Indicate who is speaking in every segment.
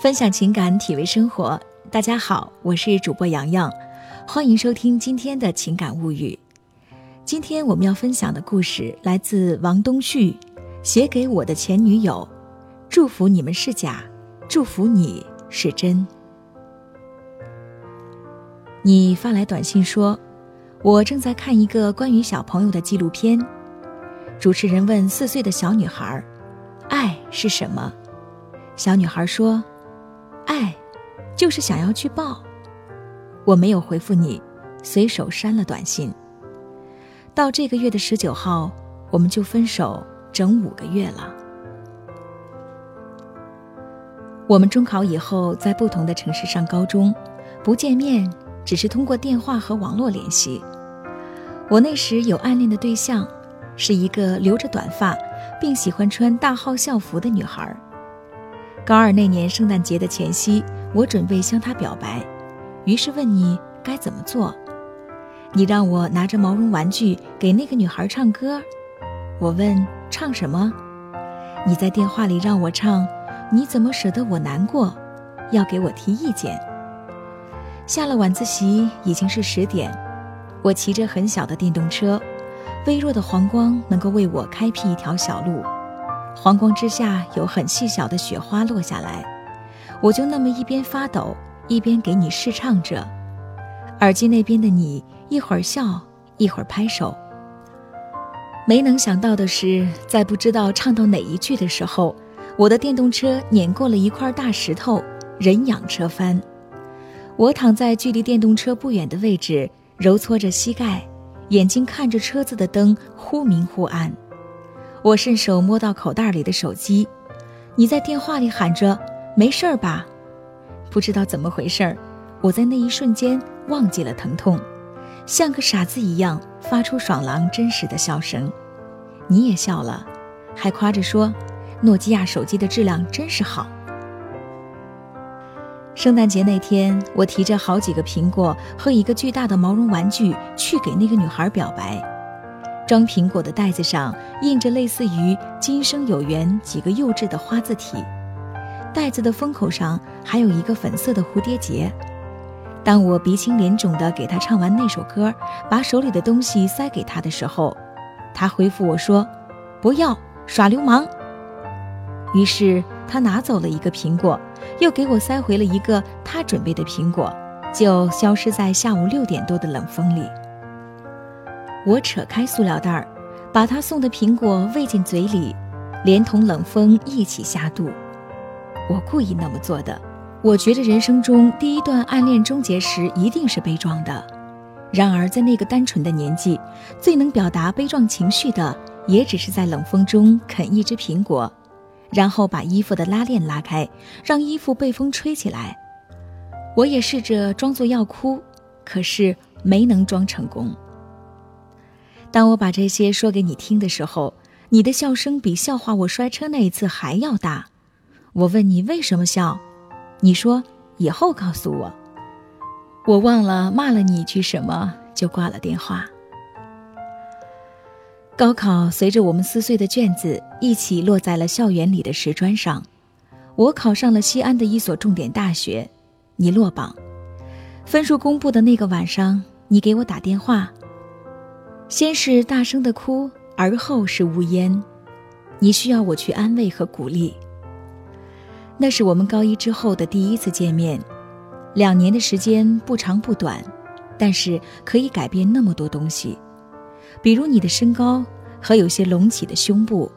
Speaker 1: 分享情感，体味生活。大家好，我是主播洋洋，欢迎收听今天的情感物语。今天我们要分享的故事来自王东旭，写给我的前女友。祝福你们是假，祝福你是真。你发来短信说，我正在看一个关于小朋友的纪录片。主持人问四岁的小女孩：“爱是什么？”小女孩说。就是想要去抱。我没有回复你，随手删了短信。到这个月的十九号，我们就分手整五个月了。我们中考以后在不同的城市上高中，不见面，只是通过电话和网络联系。我那时有暗恋的对象，是一个留着短发，并喜欢穿大号校服的女孩。高二那年圣诞节的前夕，我准备向他表白，于是问你该怎么做。你让我拿着毛绒玩具给那个女孩唱歌，我问唱什么？你在电话里让我唱，你怎么舍得我难过？要给我提意见。下了晚自习已经是十点，我骑着很小的电动车，微弱的黄光能够为我开辟一条小路。黄光之下有很细小的雪花落下来，我就那么一边发抖一边给你试唱着。耳机那边的你一会儿笑一会儿拍手。没能想到的是，在不知道唱到哪一句的时候，我的电动车碾过了一块大石头，人仰车翻。我躺在距离电动车不远的位置，揉搓着膝盖，眼睛看着车子的灯忽明忽暗。我顺手摸到口袋里的手机，你在电话里喊着“没事儿吧”，不知道怎么回事儿，我在那一瞬间忘记了疼痛，像个傻子一样发出爽朗真实的笑声。你也笑了，还夸着说：“诺基亚手机的质量真是好。”圣诞节那天，我提着好几个苹果和一个巨大的毛绒玩具去给那个女孩表白。装苹果的袋子上印着类似于“今生有缘”几个幼稚的花字体，袋子的封口上还有一个粉色的蝴蝶结。当我鼻青脸肿地给他唱完那首歌，把手里的东西塞给他的时候，他回复我说：“不要耍流氓。”于是他拿走了一个苹果，又给我塞回了一个他准备的苹果，就消失在下午六点多的冷风里。我扯开塑料袋，把他送的苹果喂进嘴里，连同冷风一起下肚。我故意那么做的。我觉着人生中第一段暗恋终结时一定是悲壮的，然而在那个单纯的年纪，最能表达悲壮情绪的，也只是在冷风中啃一只苹果，然后把衣服的拉链拉开，让衣服被风吹起来。我也试着装作要哭，可是没能装成功。当我把这些说给你听的时候，你的笑声比笑话我摔车那一次还要大。我问你为什么笑，你说以后告诉我。我忘了骂了你一句什么，就挂了电话。高考随着我们撕碎的卷子一起落在了校园里的石砖上。我考上了西安的一所重点大学，你落榜。分数公布的那个晚上，你给我打电话。先是大声的哭，而后是呜咽。你需要我去安慰和鼓励。那是我们高一之后的第一次见面，两年的时间不长不短，但是可以改变那么多东西，比如你的身高和有些隆起的胸部。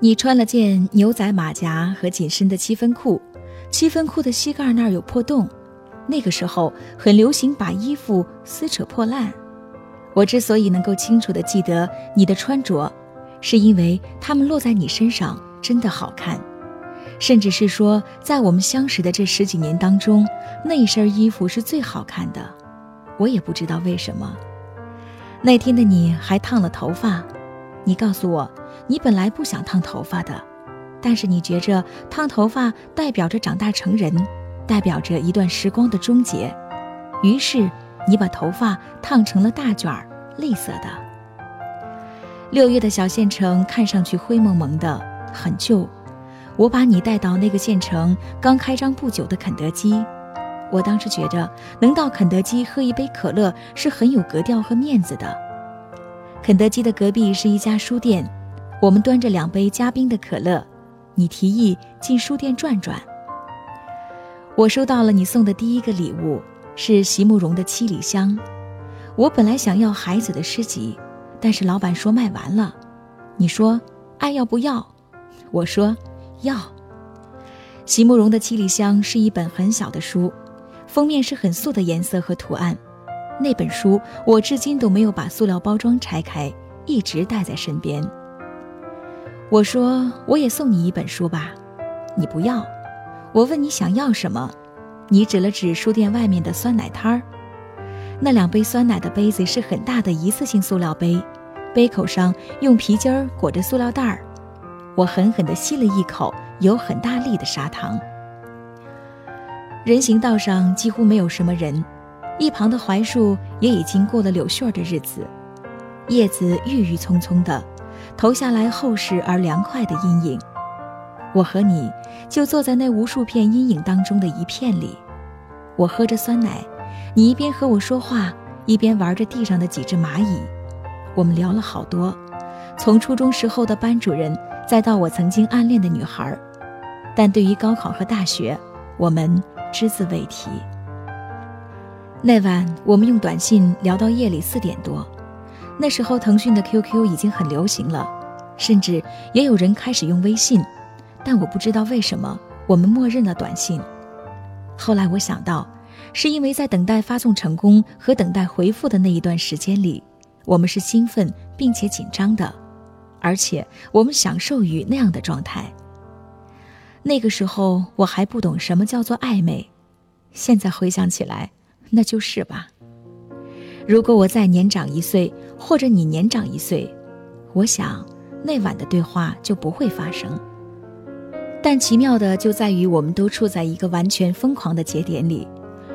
Speaker 1: 你穿了件牛仔马甲和紧身的七分裤，七分裤的膝盖那儿有破洞，那个时候很流行把衣服撕扯破烂。我之所以能够清楚地记得你的穿着，是因为它们落在你身上真的好看，甚至是说，在我们相识的这十几年当中，那一身衣服是最好看的。我也不知道为什么。那天的你还烫了头发，你告诉我，你本来不想烫头发的，但是你觉着烫头发代表着长大成人，代表着一段时光的终结，于是。你把头发烫成了大卷儿，栗色的。六月的小县城看上去灰蒙蒙的，很旧。我把你带到那个县城刚开张不久的肯德基。我当时觉着能到肯德基喝一杯可乐是很有格调和面子的。肯德基的隔壁是一家书店，我们端着两杯加冰的可乐，你提议进书店转转。我收到了你送的第一个礼物，是席慕容的《七里香》。我本来想要孩子的诗集，但是老板说卖完了。你说爱要不要？我说要。席慕容的《七里香》是一本很小的书。封面是很素的颜色和图案，那本书我至今都没有把塑料包装拆开，一直带在身边。我说我也送你一本书吧，你不要。我问你想要什么，你指了指书店外面的酸奶摊儿，那两杯酸奶的杯子是很大的一次性塑料杯，杯口上用皮筋儿裹着塑料袋儿。我狠狠地吸了一口有很大力的砂糖。人行道上几乎没有什么人，一旁的槐树也已经过了柳絮的日子，叶子郁郁葱葱的，投下来厚实而凉快的阴影。我和你就坐在那无数片阴影当中的一片里，我喝着酸奶，你一边和我说话，一边玩着地上的几只蚂蚁。我们聊了好多，从初中时候的班主任，再到我曾经暗恋的女孩，但对于高考和大学，我们。只字未提。那晚我们用短信聊到夜里四点多，那时候腾讯的 QQ 已经很流行了，甚至也有人开始用微信，但我不知道为什么我们默认了短信。后来我想到，是因为在等待发送成功和等待回复的那一段时间里，我们是兴奋并且紧张的，而且我们享受于那样的状态。那个时候我还不懂什么叫做暧昧，现在回想起来，那就是吧。如果我再年长一岁，或者你年长一岁，我想那晚的对话就不会发生。但奇妙的就在于，我们都处在一个完全疯狂的节点里，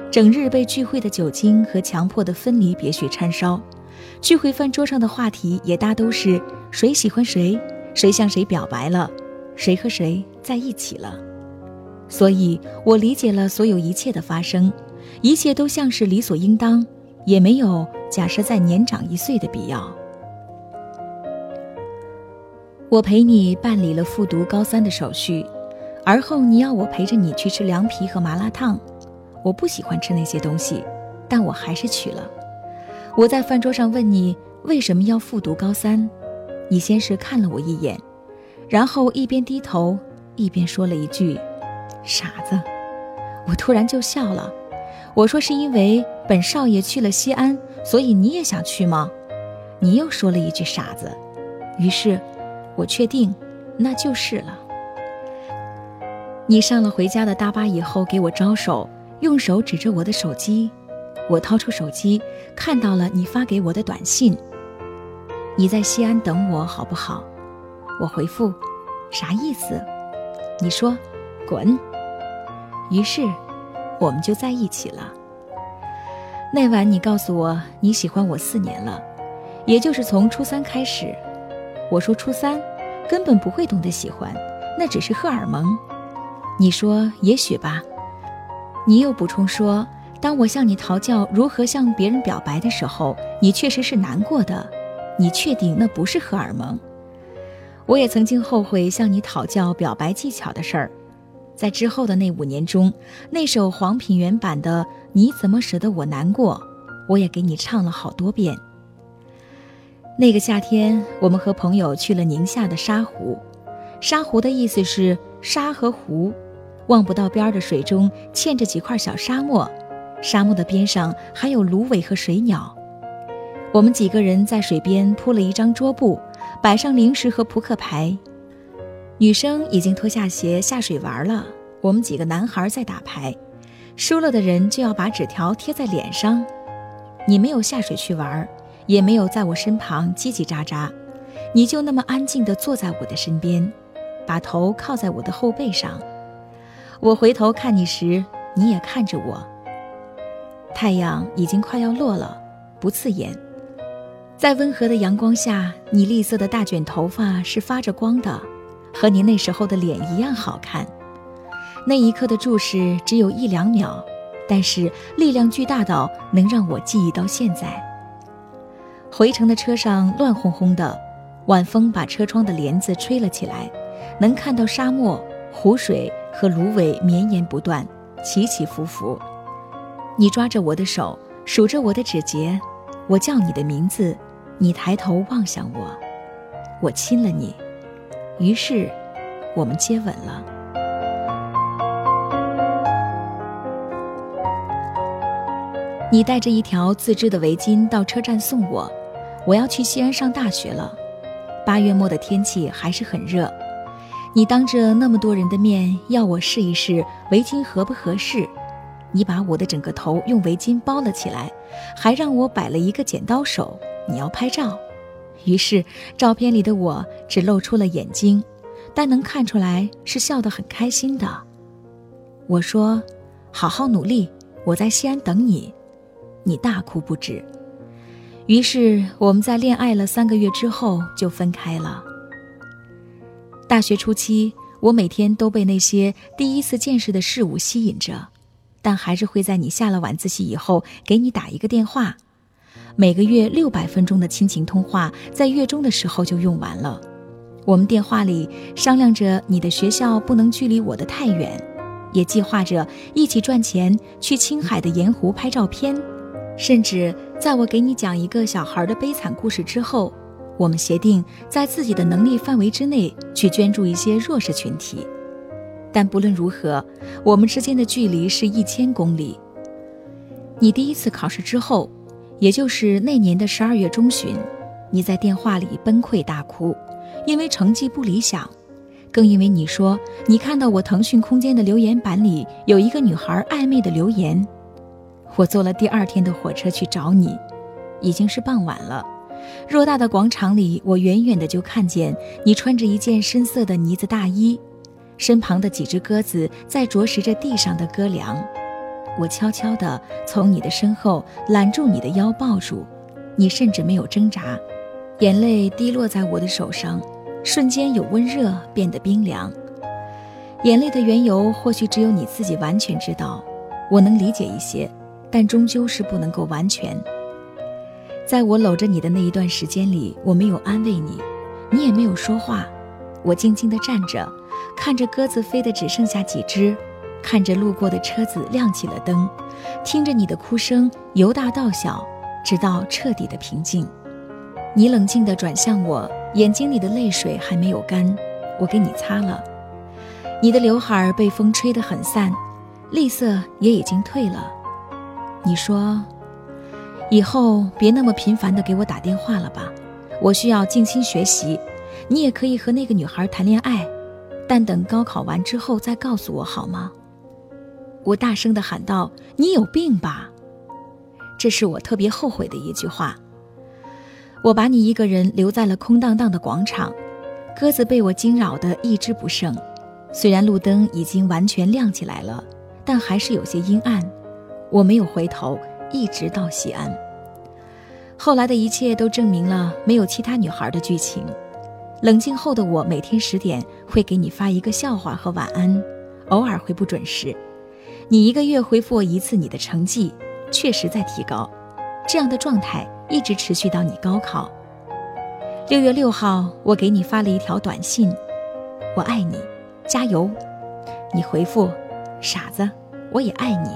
Speaker 1: 整日被聚会的酒精和强迫的分离别绪缠烧，聚会饭桌上的话题也大都是谁喜欢谁，谁向谁表白了。谁和谁在一起了？所以我理解了所有一切的发生，一切都像是理所应当，也没有假设再年长一岁的必要。我陪你办理了复读高三的手续，而后你要我陪着你去吃凉皮和麻辣烫，我不喜欢吃那些东西，但我还是去了。我在饭桌上问你为什么要复读高三，你先是看了我一眼。然后一边低头，一边说了一句：“傻子。”我突然就笑了。我说：“是因为本少爷去了西安，所以你也想去吗？”你又说了一句“傻子”。于是，我确定，那就是了。你上了回家的大巴以后，给我招手，用手指着我的手机。我掏出手机，看到了你发给我的短信：“你在西安等我，好不好？”我回复，啥意思？你说，滚。于是，我们就在一起了。那晚你告诉我你喜欢我四年了，也就是从初三开始。我说初三根本不会懂得喜欢，那只是荷尔蒙。你说也许吧。你又补充说，当我向你讨教如何向别人表白的时候，你确实是难过的。你确定那不是荷尔蒙？我也曾经后悔向你讨教表白技巧的事儿，在之后的那五年中，那首黄品源版的《你怎么舍得我难过》，我也给你唱了好多遍。那个夏天，我们和朋友去了宁夏的沙湖，沙湖的意思是沙和湖，望不到边的水中嵌着几块小沙漠，沙漠的边上还有芦苇和水鸟。我们几个人在水边铺了一张桌布。摆上零食和扑克牌，女生已经脱下鞋下水玩了。我们几个男孩在打牌，输了的人就要把纸条贴在脸上。你没有下水去玩，也没有在我身旁叽叽喳喳，你就那么安静地坐在我的身边，把头靠在我的后背上。我回头看你时，你也看着我。太阳已经快要落了，不刺眼。在温和的阳光下，你栗色的大卷头发是发着光的，和你那时候的脸一样好看。那一刻的注视只有一两秒，但是力量巨大到能让我记忆到现在。回程的车上乱哄哄的，晚风把车窗的帘子吹了起来，能看到沙漠、湖水和芦苇绵延不断，起起伏伏。你抓着我的手，数着我的指节，我叫你的名字，你抬头望向我，我亲了你，于是我们接吻了。你带着一条自制的围巾到车站送我。我要去西安上大学了。八月末的天气还是很热。你当着那么多人的面要我试一试围巾合不合适。你把我的整个头用围巾包了起来，还让我摆了一个剪刀手。你要拍照，于是照片里的我只露出了眼睛，但能看出来是笑得很开心的。我说：“好好努力，我在西安等你。”你大哭不止。于是我们在恋爱了三个月之后就分开了。大学初期，我每天都被那些第一次见识的事物吸引着，但还是会在你下了晚自习以后给你打一个电话。每个月六百分钟的亲情通话，在月中的时候就用完了。我们电话里商量着你的学校不能距离我的太远，也计划着一起赚钱去青海的盐湖拍照片。甚至在我给你讲一个小孩的悲惨故事之后，我们协定在自己的能力范围之内去捐助一些弱势群体。但不论如何，我们之间的距离是一千公里。你第一次考试之后，也就是那年的十二月中旬，你在电话里崩溃大哭，因为成绩不理想，更因为你说你看到我腾讯空间的留言板里有一个女孩暧昧的留言。我坐了第二天的火车去找你，已经是傍晚了。偌大的广场里，我远远的就看见你穿着一件深色的呢子大衣，身旁的几只鸽子在啄食着地上的鸽粮。我悄悄地从你的身后揽住你的腰，抱住你，甚至没有挣扎。眼泪滴落在我的手上，瞬间有温热变得冰凉。眼泪的缘由，或许只有你自己完全知道，我能理解一些。但终究是不能够完全。在我搂着你的那一段时间里，我没有安慰你，你也没有说话。我静静地站着，看着鸽子飞得只剩下几只，看着路过的车子亮起了灯，听着你的哭声由大到小，直到彻底的平静。你冷静地转向我，眼睛里的泪水还没有干，我给你擦了。你的刘海被风吹得很散，栗色也已经退了。你说，以后别那么频繁的给我打电话了吧，我需要静心学习。你也可以和那个女孩谈恋爱，但等高考完之后再告诉我好吗？我大声的喊道：“你有病吧！”这是我特别后悔的一句话。我把你一个人留在了空荡荡的广场，鸽子被我惊扰的一只不剩。虽然路灯已经完全亮起来了，但还是有些阴暗。我没有回头，一直到西安。后来的一切都证明了没有其他女孩的剧情。冷静后的我，每天十点会给你发一个笑话和晚安，偶尔会不准时。你一个月回复我一次，你的成绩确实在提高。这样的状态一直持续到你高考。六月六号，我给你发了一条短信：“我爱你，加油。”你回复：“傻子，我也爱你。”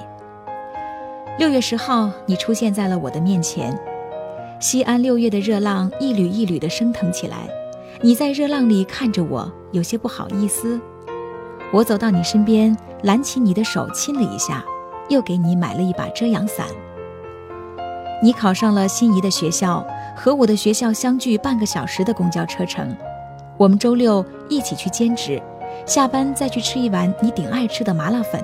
Speaker 1: 六月十号，你出现在了我的面前。西安六月的热浪一缕一缕地升腾起来，你在热浪里看着我，有些不好意思。我走到你身边，揽起你的手亲了一下，又给你买了一把遮阳伞。你考上了心仪的学校，和我的学校相距半个小时的公交车程。我们周六一起去兼职，下班再去吃一碗你顶爱吃的麻辣粉。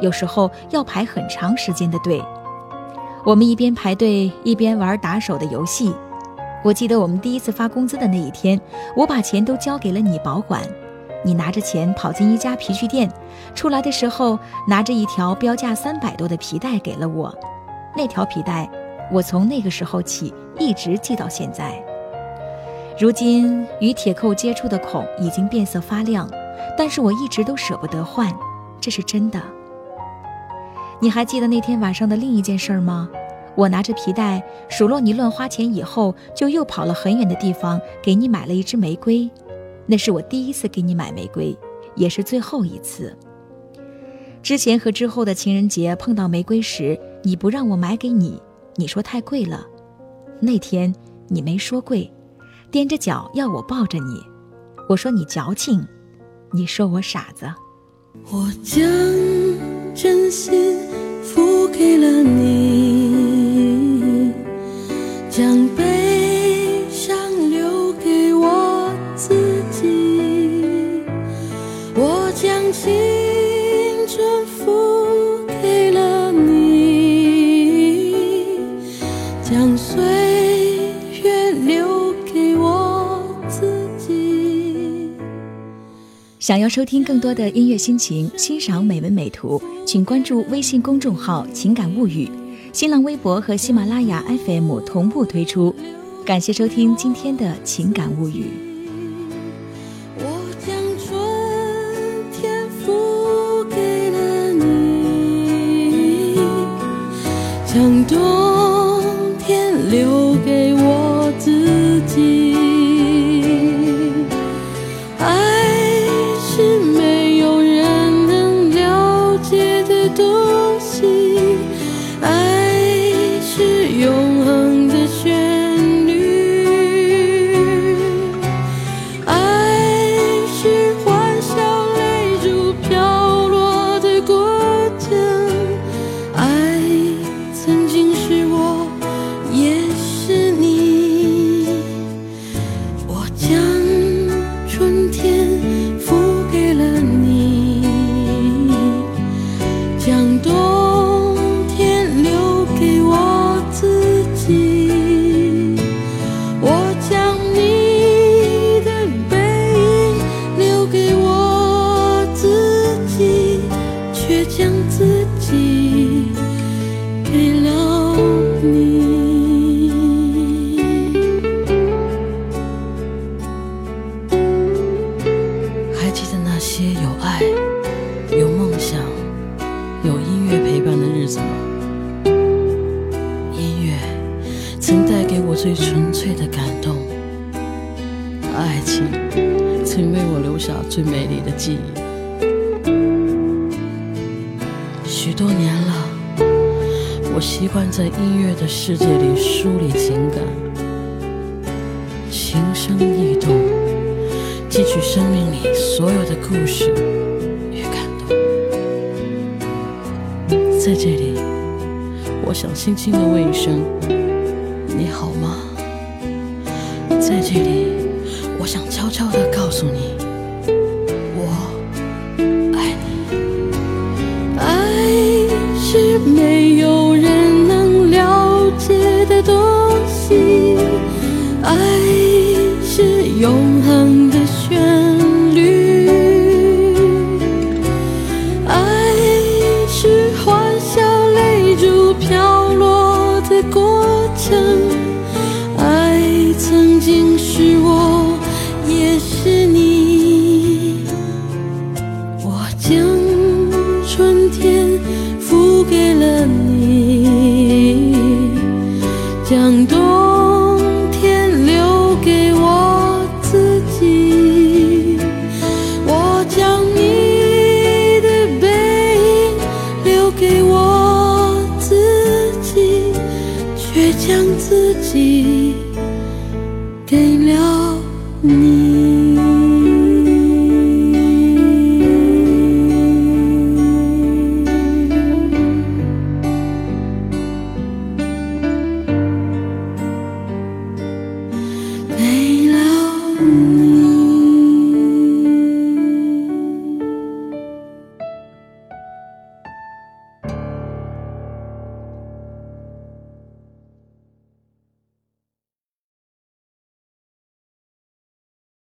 Speaker 1: 有时候要排很长时间的队，我们一边排队一边玩打手的游戏。我记得我们第一次发工资的那一天，我把钱都交给了你保管。你拿着钱跑进一家皮具店，出来的时候拿着一条标价三百多的皮带给了我。那条皮带，我从那个时候起一直系到现在。如今与铁扣接触的孔已经变色发亮，但是我一直都舍不得换，这是真的。你还记得那天晚上的另一件事吗？我拿着皮带数落你乱花钱以后，就又跑了很远的地方给你买了一支玫瑰。那是我第一次给你买玫瑰，也是最后一次。之前和之后的情人节碰到玫瑰时，你不让我买给你，你说太贵了。那天你没说贵，踮着脚要我抱着你，我说你矫情，你说我傻子。
Speaker 2: 我将真心付给了你，
Speaker 1: 想要收听更多的音乐心情，欣赏美文美图，请关注微信公众号“情感物语”，新浪微博和喜马拉雅 FM 同步推出。感谢收听今天的情感物语。
Speaker 2: 我将春在音乐的世界里梳理情感，情生意动，汲取生命里所有的故事与感动。在这里，我想轻轻地问一声：你好吗？在这里，我想悄悄地告诉你，